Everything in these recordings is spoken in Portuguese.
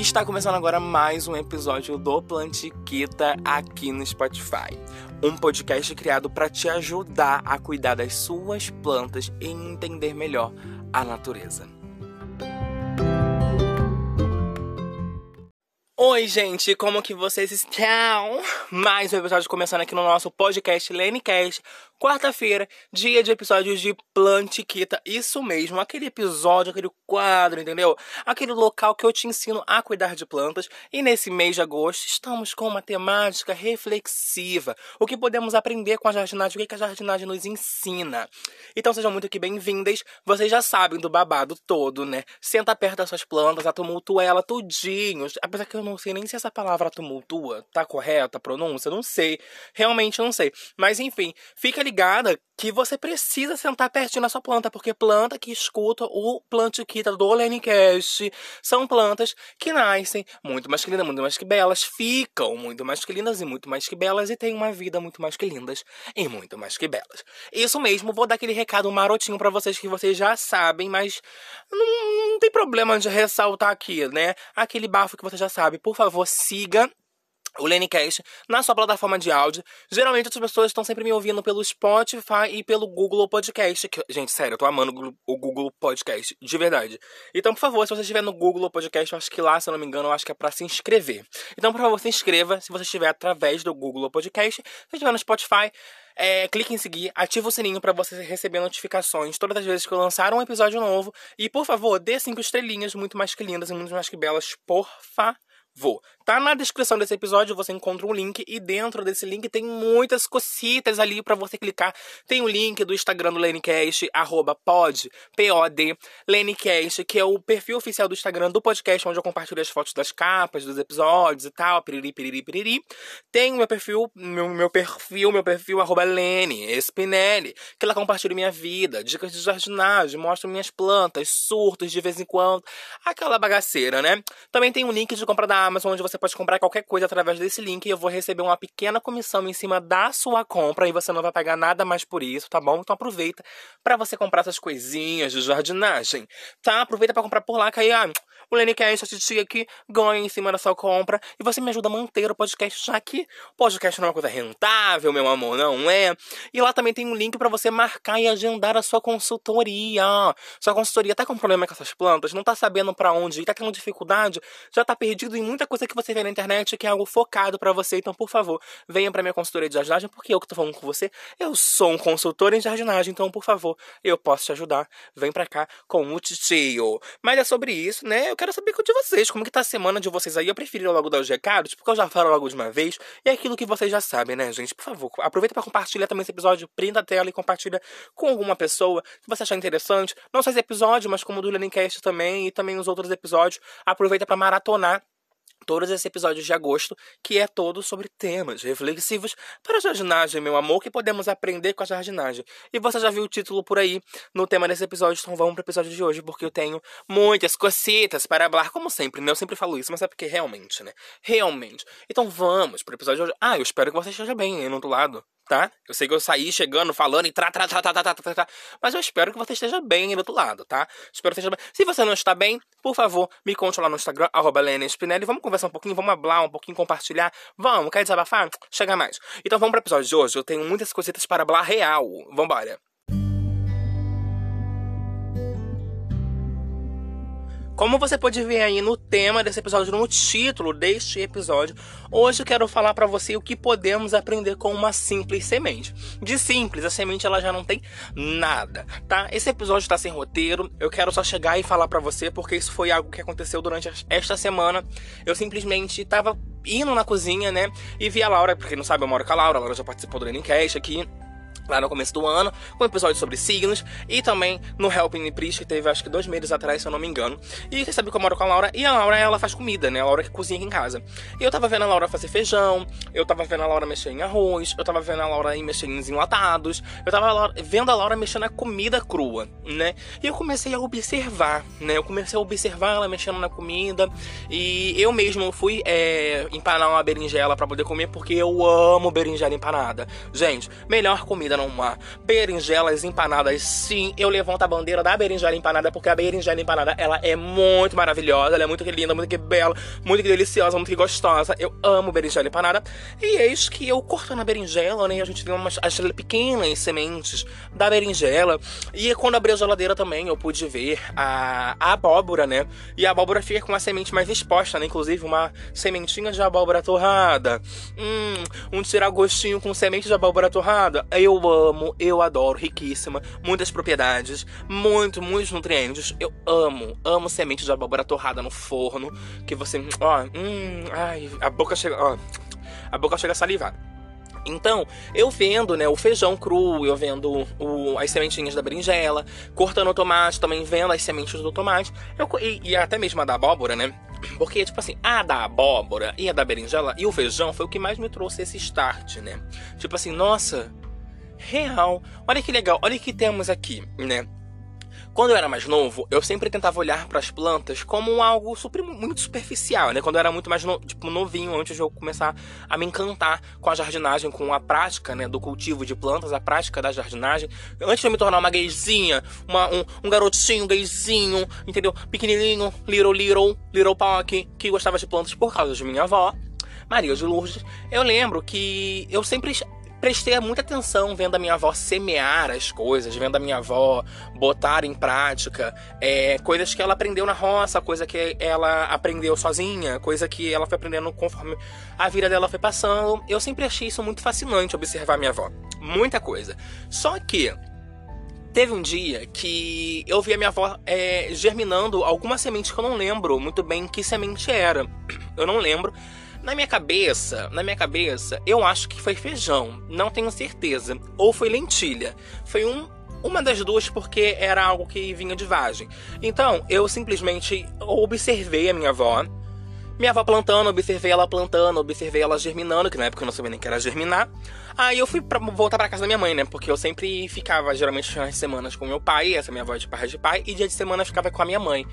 Está começando agora mais um episódio do Plantiquita aqui no Spotify. Um podcast criado para te ajudar a cuidar das suas plantas e entender melhor a natureza. Oi, gente, como que vocês estão? Mais um episódio começando aqui no nosso podcast Lenecast, quarta-feira, dia de episódios de Plantiquita. Isso mesmo, aquele episódio, aquele quadro, entendeu? Aquele local que eu te ensino a cuidar de plantas. E nesse mês de agosto, estamos com uma temática reflexiva. O que podemos aprender com a jardinagem, o que a jardinagem nos ensina. Então sejam muito aqui bem-vindas. Vocês já sabem do babado todo, né? Senta perto das suas plantas, a tumultua ela tudinho. Apesar que eu não sei nem se essa palavra tumultua tá correta a pronúncia, não sei. Realmente não sei. Mas enfim, fica ligada que você precisa sentar pertinho na sua planta, porque planta que escuta o plantiquita do Lenicast são plantas que nascem muito mais que lindas, muito mais que belas, ficam muito mais que lindas e muito mais que belas e têm uma vida muito mais que lindas e muito mais que belas. Isso mesmo, vou dar aquele recado marotinho para vocês que vocês já sabem, mas não, não tem problema de ressaltar aqui, né? Aquele bafo que você já sabe. Por favor, siga o Lenicast na sua plataforma de áudio. Geralmente as pessoas estão sempre me ouvindo pelo Spotify e pelo Google Podcast. Que, gente, sério, eu tô amando o Google Podcast, de verdade. Então, por favor, se você estiver no Google Podcast, eu acho que lá, se eu não me engano, eu acho que é para se inscrever. Então, por favor, se inscreva se você estiver através do Google Podcast. Se estiver no Spotify, é, clique em seguir, ativa o sininho para você receber notificações todas as vezes que eu lançar um episódio novo. E, por favor, dê cinco estrelinhas muito mais que lindas e muito mais que belas, por favor. Vou. Tá na descrição desse episódio, você encontra um link e dentro desse link tem muitas cocitas ali para você clicar. Tem o link do Instagram do Lenicast, arroba pod, P-O-D, Lenicast, que é o perfil oficial do Instagram do podcast, onde eu compartilho as fotos das capas, dos episódios e tal, piriri, piriri, piriri. Tem o meu perfil, meu, meu perfil, meu perfil, arroba Lene Spinelli, que lá compartilho minha vida, dicas de jardinagem, mostro minhas plantas, surtos de vez em quando, aquela bagaceira, né? Também tem um link de compra da Amazon, onde você pode comprar qualquer coisa através desse link e eu vou receber uma pequena comissão em cima da sua compra e você não vai pagar nada mais por isso, tá bom? Então aproveita para você comprar essas coisinhas de jardinagem, tá? Aproveita para comprar por lá, que aí, ah, o Lenecast, a titia aqui, ganha em cima da sua compra e você me ajuda a manter o podcast, já que podcast não é uma coisa rentável, meu amor, não é? E lá também tem um link para você marcar e agendar a sua consultoria. Sua consultoria tá com problema com essas plantas, não tá sabendo para onde ir, tá tendo dificuldade, já tá perdido em muita coisa que você vê na internet que é algo focado para você. Então, por favor, venha para minha consultoria de jardinagem, porque eu que tô falando com você, eu sou um consultor em jardinagem, então, por favor, eu posso te ajudar. Vem pra cá com o titio. Mas é sobre isso, né? Eu quero saber de vocês, como que tá a semana de vocês aí. Eu preferi logo dar os recados, porque eu já falo logo de uma vez. E é aquilo que vocês já sabem, né, gente? Por favor, aproveita para compartilhar também esse episódio, prenda a tela e compartilha com alguma pessoa que você achar interessante. Não só esse episódio, mas como o do Learningcast também e também os outros episódios. Aproveita para maratonar todos esses episódios de agosto, que é todo sobre temas reflexivos para a jardinagem, meu amor, que podemos aprender com a jardinagem. E você já viu o título por aí no tema desse episódio, então vamos para o episódio de hoje, porque eu tenho muitas cocitas para falar, como sempre, né? Eu sempre falo isso, mas é porque realmente, né? Realmente. Então vamos para o episódio de hoje. Ah, eu espero que você esteja bem aí no outro lado tá? Eu sei que eu saí chegando, falando e tra, tra, tra, tra, tra, tra, tra, mas eu espero que você esteja bem aí do outro lado, tá? Espero que esteja bem. Se você não está bem, por favor, me conte lá no Instagram, arroba Spinelli. Vamos conversar um pouquinho, vamos hablar um pouquinho, compartilhar. Vamos, quer desabafar? Chega mais. Então vamos para o episódio de hoje. Eu tenho muitas coisitas para hablar real. Vambora. Como você pode ver aí no tema desse episódio, no título deste episódio, hoje eu quero falar para você o que podemos aprender com uma simples semente. De simples, a semente ela já não tem nada, tá? Esse episódio está sem roteiro, eu quero só chegar e falar para você porque isso foi algo que aconteceu durante esta semana. Eu simplesmente estava indo na cozinha, né, e vi a Laura, porque não sabe, eu moro com a Laura, a Laura já participou do Learning aqui lá no começo do ano, com um episódio sobre signos, e também no Helping Priest, que teve acho que dois meses atrás, se eu não me engano. E você sabe que eu moro com a Laura, e a Laura, ela faz comida, né? A Laura que cozinha aqui em casa. E eu tava vendo a Laura fazer feijão, eu tava vendo a Laura mexer em arroz, eu tava vendo a Laura mexer em enlatados, eu tava vendo a Laura mexendo na comida crua, né? E eu comecei a observar, né? Eu comecei a observar ela mexendo na comida, e eu mesmo fui é, empanar uma berinjela para poder comer, porque eu amo berinjela empanada. Gente, melhor comida uma berinjelas empanadas, sim, eu levanto a bandeira da berinjela empanada, porque a berinjela empanada, ela é muito maravilhosa, ela é muito que linda, muito que bela, muito que deliciosa, muito que gostosa. Eu amo berinjela empanada. E eis que eu cortando a berinjela, né, a gente tem umas as pequenas sementes da berinjela. E quando abri a geladeira também, eu pude ver a, a abóbora, né, e a abóbora fica com uma semente mais exposta, né, inclusive uma sementinha de abóbora torrada. Hum, um tiragostinho com semente de abóbora torrada. Eu amo, eu adoro, riquíssima, muitas propriedades, muito, muitos nutrientes. Eu amo, amo semente de abóbora torrada no forno, que você, ó, hum, ai, a boca chega, ó, a boca chega a salivar. Então, eu vendo, né, o feijão cru, eu vendo o, as sementinhas da berinjela, cortando o tomate, também vendo as sementes do tomate, eu, e, e até mesmo a da abóbora, né? Porque, tipo assim, a da abóbora e a da berinjela e o feijão foi o que mais me trouxe esse start, né? Tipo assim, nossa, real, olha que legal, olha o que temos aqui, né? Quando eu era mais novo, eu sempre tentava olhar para as plantas como algo super, muito superficial, né? Quando eu era muito mais no, tipo, novinho, antes de eu começar a me encantar com a jardinagem, com a prática, né, do cultivo de plantas, a prática da jardinagem. Antes de eu me tornar uma gayzinha, uma, um, um garotinho gayzinho, entendeu? Pequenininho, little, little, little pock, que gostava de plantas por causa de minha avó. Maria de Lourdes, eu lembro que eu sempre prestei muita atenção vendo a minha avó semear as coisas, vendo a minha avó botar em prática é, coisas que ela aprendeu na roça, coisa que ela aprendeu sozinha, coisa que ela foi aprendendo conforme a vida dela foi passando. Eu sempre achei isso muito fascinante observar minha avó. Muita coisa. Só que Teve um dia que eu vi a minha avó é, germinando alguma semente que eu não lembro muito bem que semente era. Eu não lembro. Na minha cabeça, na minha cabeça, eu acho que foi feijão, não tenho certeza. Ou foi lentilha. Foi um, uma das duas porque era algo que vinha de vagem. Então, eu simplesmente observei a minha avó. Minha avó plantando, observei ela plantando, observei ela germinando, que na época eu não sabia nem que era germinar. Aí eu fui pra, voltar pra casa da minha mãe, né? Porque eu sempre ficava, geralmente, nas semanas com meu pai, essa minha avó é de pai de pai, e dia de semana eu ficava com a minha mãe.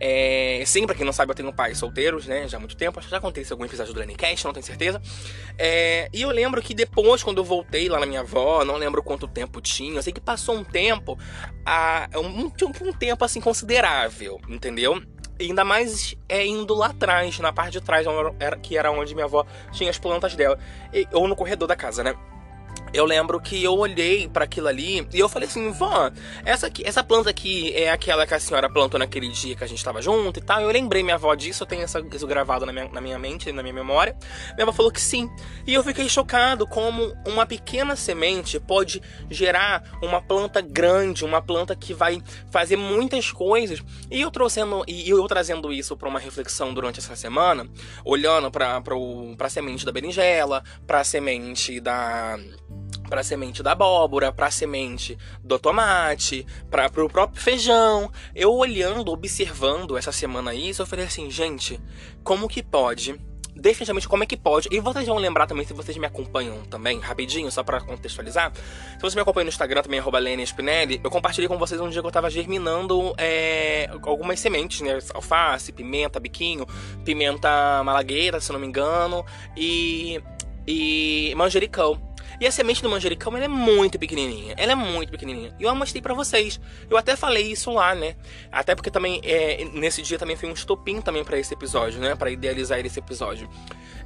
É, sim, pra quem não sabe, eu tenho pais solteiros, né? Já há muito tempo. Acho que já aconteceu algum episódio do Lenicast, não tenho certeza. É, e eu lembro que depois, quando eu voltei lá na minha avó, não lembro quanto tempo tinha. Eu sei que passou um tempo, a, um, um tempo assim considerável, entendeu? Ainda mais é indo lá atrás, na parte de trás, que era onde minha avó tinha as plantas dela. E, ou no corredor da casa, né? Eu lembro que eu olhei para aquilo ali e eu falei assim, vó, essa, aqui, essa planta aqui é aquela que a senhora plantou naquele dia que a gente tava junto e tal. Eu lembrei minha avó disso, eu tenho essa, isso gravado na minha, na minha mente, na minha memória. Minha avó falou que sim. E eu fiquei chocado como uma pequena semente pode gerar uma planta grande, uma planta que vai fazer muitas coisas. E eu trazendo, e eu trazendo isso para uma reflexão durante essa semana, olhando para a semente da berinjela, para semente da para a semente da abóbora, para a semente do tomate, para o próprio feijão. Eu olhando, observando essa semana isso, eu falei assim, gente, como que pode? Definitivamente, como é que pode? E vocês vão lembrar também, se vocês me acompanham também, rapidinho, só para contextualizar. Se vocês me acompanham no Instagram também, arroba Spinelli, eu compartilhei com vocês um dia que eu tava germinando é, algumas sementes, né? Alface, pimenta, biquinho, pimenta malagueira, se não me engano, e, e manjericão. E a semente do manjericão, ela é muito pequenininha. Ela é muito pequenininha. E eu mostrei para vocês. Eu até falei isso lá, né? Até porque também, é, nesse dia também foi um estopim também para esse episódio, né? para idealizar esse episódio.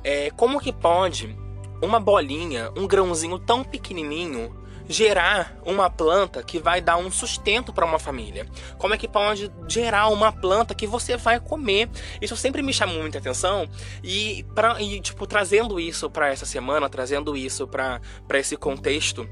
É, como que pode uma bolinha, um grãozinho tão pequenininho gerar uma planta que vai dar um sustento para uma família? Como é que pode gerar uma planta que você vai comer? Isso sempre me chamou muita atenção e, pra, e tipo, trazendo isso para essa semana, trazendo isso para esse contexto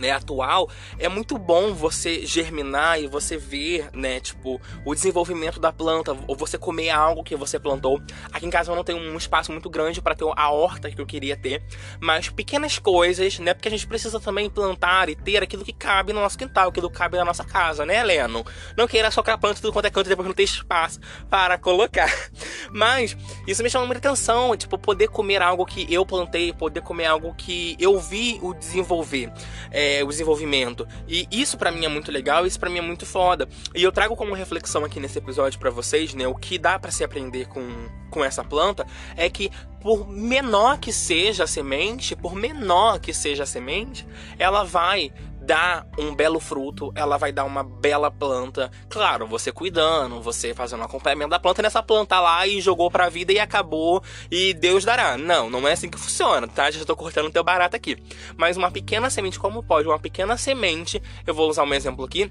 né, atual, é muito bom você germinar e você ver, né, tipo, o desenvolvimento da planta, ou você comer algo que você plantou. Aqui em casa eu não tenho um espaço muito grande para ter a horta que eu queria ter, mas pequenas coisas, né, porque a gente precisa também plantar e ter aquilo que cabe no nosso quintal, aquilo que cabe na nossa casa, né, Leno? Não queira só planta tudo quanto é canto e depois não ter espaço para colocar. Mas isso me chama muita atenção, tipo, poder comer algo que eu plantei, poder comer algo que eu vi o desenvolver. É, é, o desenvolvimento. E isso para mim é muito legal, isso para mim é muito foda. E eu trago como reflexão aqui nesse episódio para vocês, né, o que dá para se aprender com, com essa planta é que por menor que seja a semente, por menor que seja a semente, ela vai dar um belo fruto, ela vai dar uma bela planta. Claro, você cuidando, você fazendo acompanhamento da planta nessa planta lá e jogou pra vida e acabou e Deus dará. Não, não é assim que funciona, tá? Já tô cortando teu barato aqui. Mas uma pequena semente, como pode? Uma pequena semente, eu vou usar um exemplo aqui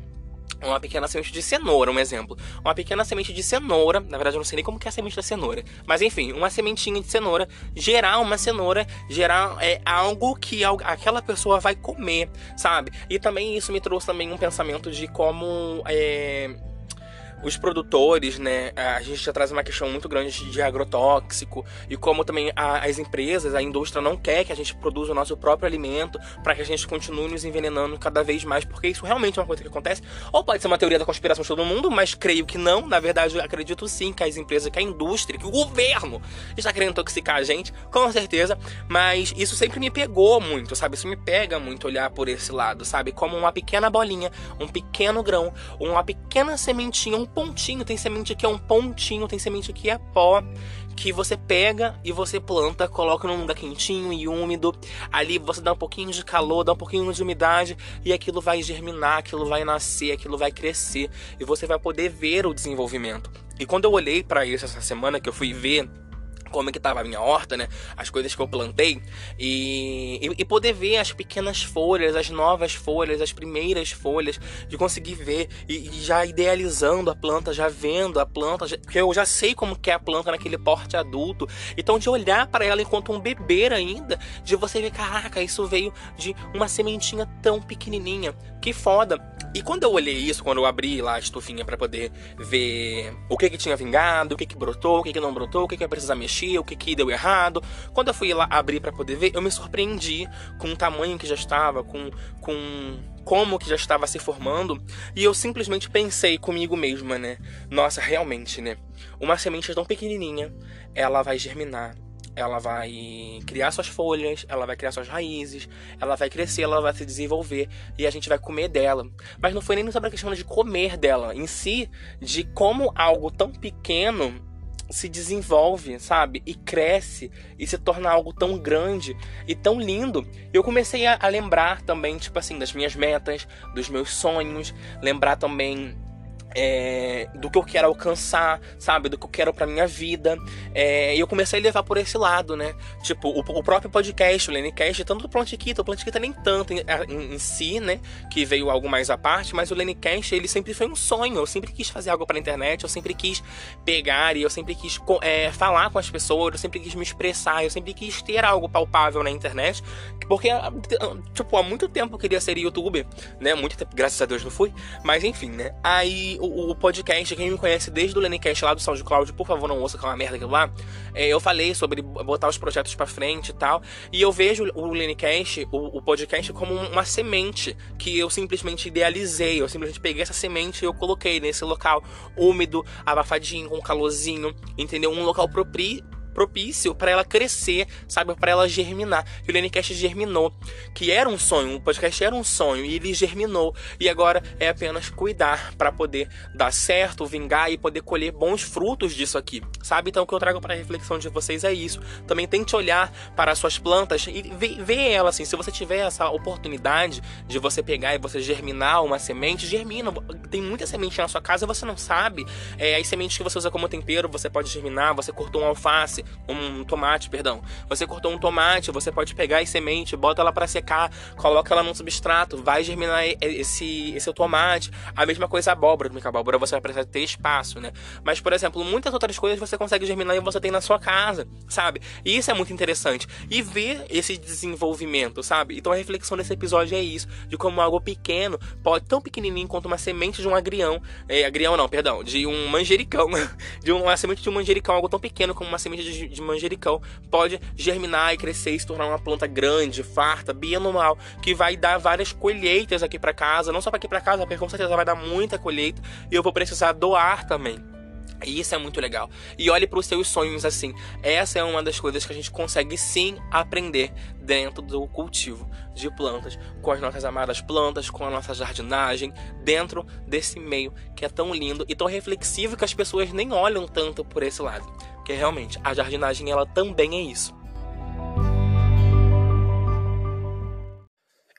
uma pequena semente de cenoura, um exemplo. Uma pequena semente de cenoura, na verdade eu não sei nem como que é a semente da cenoura, mas enfim, uma sementinha de cenoura, gerar uma cenoura, gerar é, algo que aquela pessoa vai comer, sabe? E também isso me trouxe também um pensamento de como é, os produtores, né, a gente já traz uma questão muito grande de agrotóxico e como também a, as empresas, a indústria não quer que a gente produza o nosso próprio alimento para que a gente continue nos envenenando cada vez mais, porque isso realmente é uma coisa que acontece. Ou pode ser uma teoria da conspiração de todo mundo, mas creio que não. Na verdade, acredito sim que as empresas, que a indústria, que o governo está querendo intoxicar a gente, com certeza. Mas isso sempre me pegou muito, sabe? Isso me pega muito olhar por esse lado, sabe? Como uma pequena bolinha, um pequeno grão, uma pequena sementinha, um pontinho, tem semente que é um pontinho, tem semente que é pó, que você pega e você planta, coloca num lugar quentinho e úmido. Ali você dá um pouquinho de calor, dá um pouquinho de umidade e aquilo vai germinar, aquilo vai nascer, aquilo vai crescer e você vai poder ver o desenvolvimento. E quando eu olhei para isso essa semana que eu fui ver como é que tava a minha horta, né? As coisas que eu plantei e, e, e, poder ver as pequenas folhas, as novas folhas, as primeiras folhas, de conseguir ver e, e já idealizando a planta, já vendo a planta, já, porque eu já sei como que é a planta naquele porte adulto. Então de olhar para ela enquanto um bebê ainda, de você ver, caraca, isso veio de uma sementinha tão pequenininha, que foda. E quando eu olhei isso, quando eu abri lá a estufinha para poder ver o que que tinha vingado, o que que brotou, o que que não brotou, o que que ia precisar mexer, o que que deu errado, quando eu fui lá abrir para poder ver, eu me surpreendi com o tamanho que já estava, com com como que já estava se formando, e eu simplesmente pensei comigo mesma, né? Nossa, realmente, né? Uma semente tão pequenininha, ela vai germinar, ela vai criar suas folhas, ela vai criar suas raízes, ela vai crescer, ela vai se desenvolver e a gente vai comer dela. Mas não foi nem sobre a questão de comer dela, em si, de como algo tão pequeno se desenvolve, sabe? E cresce e se torna algo tão grande e tão lindo. Eu comecei a, a lembrar também, tipo assim, das minhas metas, dos meus sonhos, lembrar também é, do que eu quero alcançar, sabe? Do que eu quero pra minha vida. É, e eu comecei a levar por esse lado, né? Tipo, o, o próprio podcast, o Lenicast, tanto do Plantiquita, o Plantiquita nem tanto em, em, em, si, né? Que veio algo mais à parte, mas o Lenicast, ele sempre foi um sonho. Eu sempre quis fazer algo pra internet, eu sempre quis pegar e eu sempre quis é, falar com as pessoas, eu sempre quis me expressar, eu sempre quis ter algo palpável na internet. Porque, tipo, há muito tempo eu queria ser youtuber, né? Muito tempo, graças a Deus não fui. Mas enfim, né? Aí o, o, podcast, quem me conhece desde o Lenicast lá do SoundCloud, por favor, não ouça que é uma merda aquilo lá. É, eu falei sobre botar os projetos para frente e tal. E eu vejo o Lenicast, o, o podcast, como uma semente que eu simplesmente idealizei. Eu simplesmente peguei essa semente e eu coloquei nesse local úmido, abafadinho, com calorzinho, entendeu? Um local propício propício para ela crescer, sabe? Para ela germinar. E o Lenicast germinou, que era um sonho, o podcast era um sonho e ele germinou. E agora é apenas cuidar para poder dar certo, vingar e poder colher bons frutos disso aqui, sabe? Então o que eu trago para reflexão de vocês é isso. Também tente olhar para as suas plantas e ver, ver ela assim. Se você tiver essa oportunidade de você pegar e você germinar uma semente, germina. Tem muita semente na sua casa, você não sabe. É, as sementes que você usa como tempero, você pode germinar. Você cortou um alface, um tomate, perdão. Você cortou um tomate, você pode pegar as sementes, bota ela para secar, coloca ela num substrato, vai germinar esse esse tomate. A mesma coisa a abóbora, porque a abóbora você vai precisar ter espaço, né? Mas por exemplo, muitas outras coisas você consegue germinar e você tem na sua casa, sabe? E isso é muito interessante e ver esse desenvolvimento, sabe? Então a reflexão desse episódio é isso, de como algo pequeno pode tão pequenininho quanto uma semente de um agrião, é, agrião não, perdão, de um manjericão, de uma semente de um manjericão, algo tão pequeno como uma semente de de, manjericão pode germinar e crescer e se tornar uma planta grande, farta, bem anual, que vai dar várias colheitas aqui para casa, não só para aqui para casa, porque com certeza vai dar muita colheita e eu vou precisar doar também E isso é muito legal. E olhe para os seus sonhos assim. Essa é uma das coisas que a gente consegue sim aprender dentro do cultivo de plantas, com as nossas amadas plantas, com a nossa jardinagem, dentro desse meio que é tão lindo e tão reflexivo que as pessoas nem olham tanto por esse lado. Porque realmente a jardinagem ela também é isso.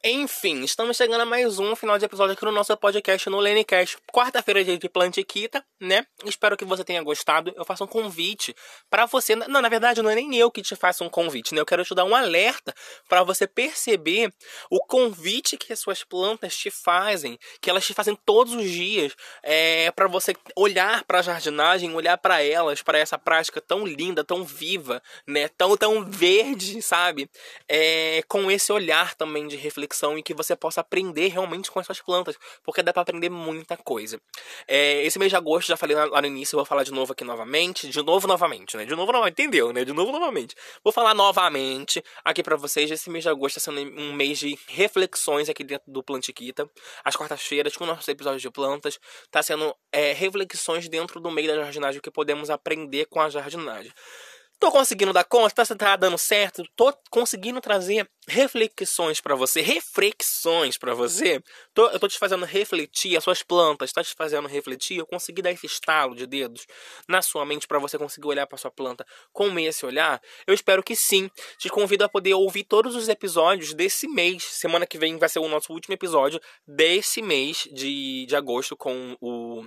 Enfim, estamos chegando a mais um final de episódio aqui no nosso podcast no Lenecast. Quarta-feira de Plantiquita, né? Espero que você tenha gostado. Eu faço um convite para você. Não, na verdade, não é nem eu que te faço um convite, né? Eu quero te dar um alerta para você perceber o convite que as suas plantas te fazem, que elas te fazem todos os dias, é, para você olhar para a jardinagem, olhar para elas, para essa prática tão linda, tão viva, né? Tão, tão verde, sabe? É, com esse olhar também de reflexão reflexão e que você possa aprender realmente com as suas plantas, porque dá para aprender muita coisa. É, esse mês de agosto, já falei lá no início, vou falar de novo aqui novamente, de novo novamente, né? De novo novamente, entendeu, né? De novo novamente. Vou falar novamente aqui para vocês, esse mês de agosto está sendo um mês de reflexões aqui dentro do Plantiquita. As quartas-feiras, com nossos episódios de plantas, tá sendo é, reflexões dentro do meio da jardinagem que podemos aprender com a jardinagem. Tô conseguindo dar conta? Tá, tá dando certo? Tô conseguindo trazer reflexões para você, reflexões para você. Tô, eu tô te fazendo refletir, as suas plantas tá te fazendo refletir. Eu consegui dar esse estalo de dedos na sua mente para você conseguir olhar para sua planta com esse olhar. Eu espero que sim. Te convido a poder ouvir todos os episódios desse mês. Semana que vem vai ser o nosso último episódio desse mês de, de agosto com o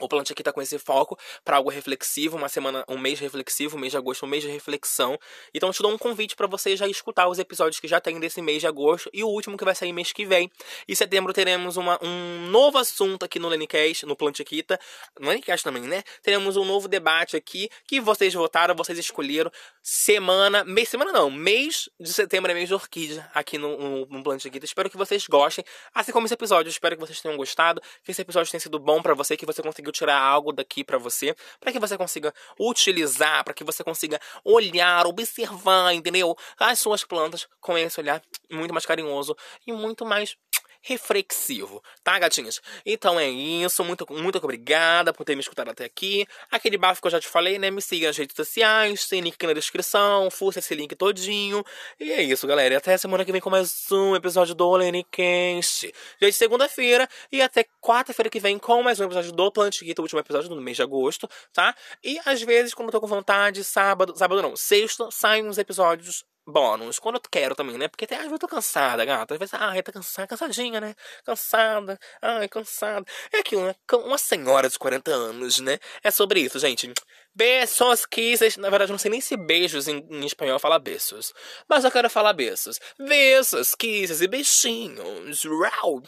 o Plante aqui tá com esse foco para algo reflexivo, uma semana, um mês reflexivo, um mês de agosto, um mês de reflexão. Então eu te dou um convite para você já escutar os episódios que já tem desse mês de agosto e o último que vai sair mês que vem. Em setembro teremos uma, um novo assunto aqui no Lenicast, no Plante Aquita. No Lenicast também, né? Teremos um novo debate aqui que vocês votaram, vocês escolheram. Semana, mês, semana não, mês de setembro é mês de orquídea aqui no, no, no Plante Aquita. Espero que vocês gostem, assim como esse episódio. Espero que vocês tenham gostado, que esse episódio tenha sido bom para você, que você consiga conseguiu tirar algo daqui para você, para que você consiga utilizar, para que você consiga olhar, observar, entendeu? As suas plantas com esse olhar muito mais carinhoso e muito mais reflexivo, tá, gatinhas? Então é isso, muito, muito obrigada por ter me escutado até aqui. Aquele bafo que eu já te falei, né? Me siga nas redes sociais, tem link aqui na descrição, fuça esse link todinho. E é isso, galera. E até semana que vem com mais um episódio do Lenicast. Já de segunda-feira e até quarta-feira que vem com mais um episódio do Plantiguita, o último episódio do mês de agosto, tá? E às vezes, quando eu tô com vontade, sábado, sábado não, sexta, saem uns episódios bônus, quando eu quero também, né? Porque às vezes eu tô cansada, gata. Às vezes, ai, tá cansada, cansadinha, né? Cansada, ai, cansada. É aquilo, né? Uma senhora de 40 anos, né? É sobre isso, gente. Beijos, kisses. Na verdade, eu não sei nem se beijos em, em espanhol fala beijos. Mas eu quero falar beijos. Beijos, kisses e beijinhos. Rau.